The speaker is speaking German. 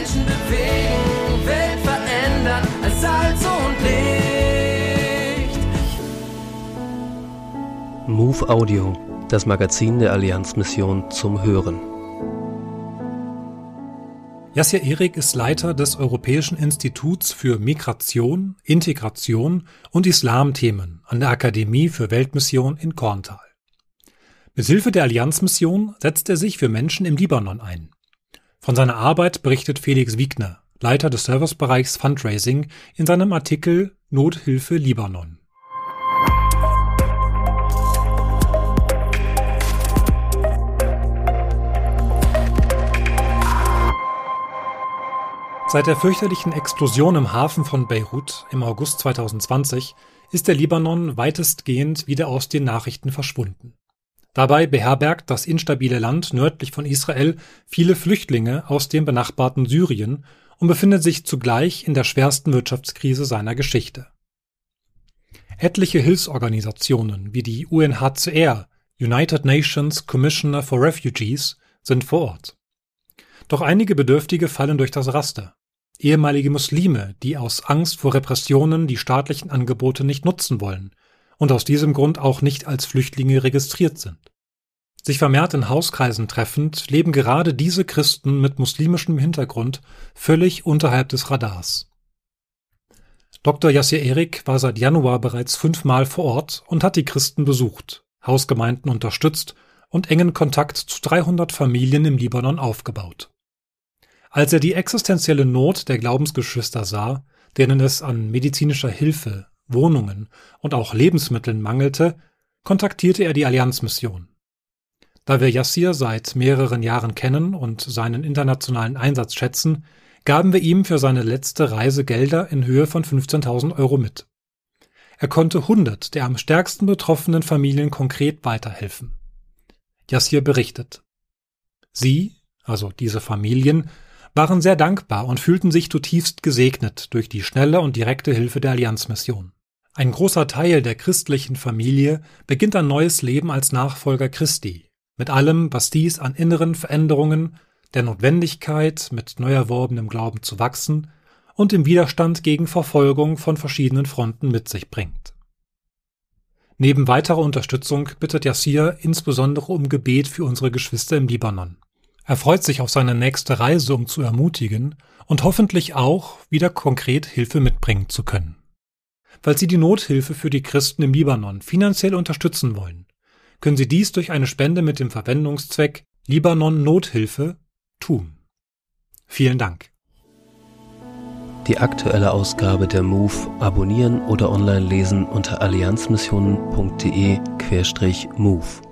Menschen bewegen, Welt verändern als Salz und Licht. Move Audio, das Magazin der Allianzmission zum Hören. Jasja Erik ist Leiter des Europäischen Instituts für Migration, Integration und Islamthemen an der Akademie für Weltmission in Korntal. Mit Hilfe der Allianzmission setzt er sich für Menschen im Libanon ein. Von seiner Arbeit berichtet Felix Wiegner, Leiter des Servicebereichs Fundraising, in seinem Artikel Nothilfe Libanon. Seit der fürchterlichen Explosion im Hafen von Beirut im August 2020 ist der Libanon weitestgehend wieder aus den Nachrichten verschwunden. Dabei beherbergt das instabile Land nördlich von Israel viele Flüchtlinge aus dem benachbarten Syrien und befindet sich zugleich in der schwersten Wirtschaftskrise seiner Geschichte. Etliche Hilfsorganisationen wie die UNHCR, United Nations Commissioner for Refugees, sind vor Ort. Doch einige Bedürftige fallen durch das Raster ehemalige Muslime, die aus Angst vor Repressionen die staatlichen Angebote nicht nutzen wollen und aus diesem Grund auch nicht als Flüchtlinge registriert sind. Sich vermehrt in Hauskreisen treffend, leben gerade diese Christen mit muslimischem Hintergrund völlig unterhalb des Radars. Dr. Yassir Erik war seit Januar bereits fünfmal vor Ort und hat die Christen besucht, Hausgemeinden unterstützt und engen Kontakt zu 300 Familien im Libanon aufgebaut. Als er die existenzielle Not der Glaubensgeschwister sah, denen es an medizinischer Hilfe, Wohnungen und auch Lebensmitteln mangelte, kontaktierte er die Allianzmission. Da wir Yassir seit mehreren Jahren kennen und seinen internationalen Einsatz schätzen, gaben wir ihm für seine letzte Reise Gelder in Höhe von 15.000 Euro mit. Er konnte 100 der am stärksten betroffenen Familien konkret weiterhelfen. Yassir berichtet. Sie, also diese Familien, waren sehr dankbar und fühlten sich zutiefst gesegnet durch die schnelle und direkte Hilfe der Allianzmission. Ein großer Teil der christlichen Familie beginnt ein neues Leben als Nachfolger Christi, mit allem, was dies an inneren Veränderungen, der Notwendigkeit, mit neu erworbenem Glauben zu wachsen und im Widerstand gegen Verfolgung von verschiedenen Fronten mit sich bringt. Neben weiterer Unterstützung bittet Yassir insbesondere um Gebet für unsere Geschwister im Libanon. Er freut sich auf seine nächste Reise, um zu ermutigen und hoffentlich auch wieder konkret Hilfe mitbringen zu können. Weil Sie die Nothilfe für die Christen im Libanon finanziell unterstützen wollen, können Sie dies durch eine Spende mit dem Verwendungszweck Libanon Nothilfe tun. Vielen Dank. Die aktuelle Ausgabe der MOVE abonnieren oder online lesen unter allianzmissionen.de-MOVE.